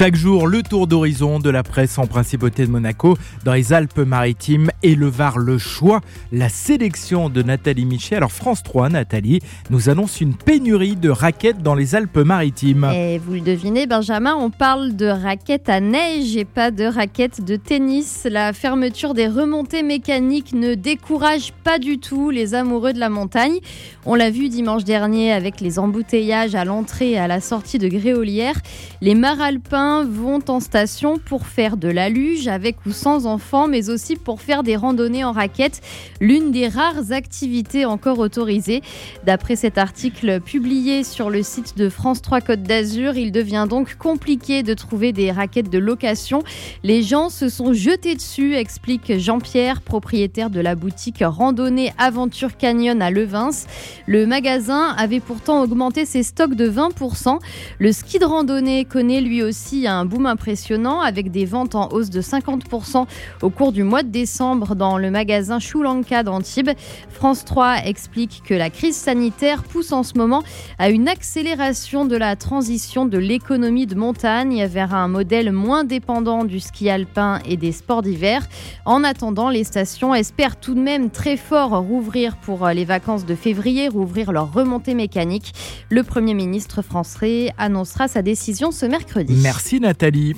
Chaque jour, le tour d'horizon de la presse en principauté de Monaco, dans les Alpes-Maritimes et le Var, le choix, la sélection de Nathalie Michet. Alors France 3, Nathalie, nous annonce une pénurie de raquettes dans les Alpes-Maritimes. Et vous le devinez, Benjamin, on parle de raquettes à neige et pas de raquettes de tennis. La fermeture des remontées mécaniques ne décourage pas du tout les amoureux de la montagne. On l'a vu dimanche dernier avec les embouteillages à l'entrée et à la sortie de Gréolière. Les maralpins vont en station pour faire de la luge avec ou sans enfants, mais aussi pour faire des randonnées en raquette, l'une des rares activités encore autorisées. D'après cet article publié sur le site de France 3 Côte d'Azur, il devient donc compliqué de trouver des raquettes de location. Les gens se sont jetés dessus, explique Jean-Pierre, propriétaire de la boutique Randonnée Aventure Canyon à Levins. Le magasin avait pourtant augmenté ses stocks de 20%. Le ski de randonnée connaît lui aussi un boom impressionnant avec des ventes en hausse de 50% au cours du mois de décembre dans le magasin Choulanka d'Antibes. France 3 explique que la crise sanitaire pousse en ce moment à une accélération de la transition de l'économie de montagne vers un modèle moins dépendant du ski alpin et des sports d'hiver. En attendant, les stations espèrent tout de même très fort rouvrir pour les vacances de février, rouvrir leur remontée mécanique. Le Premier ministre français annoncera sa décision ce mercredi. Merci Nathalie.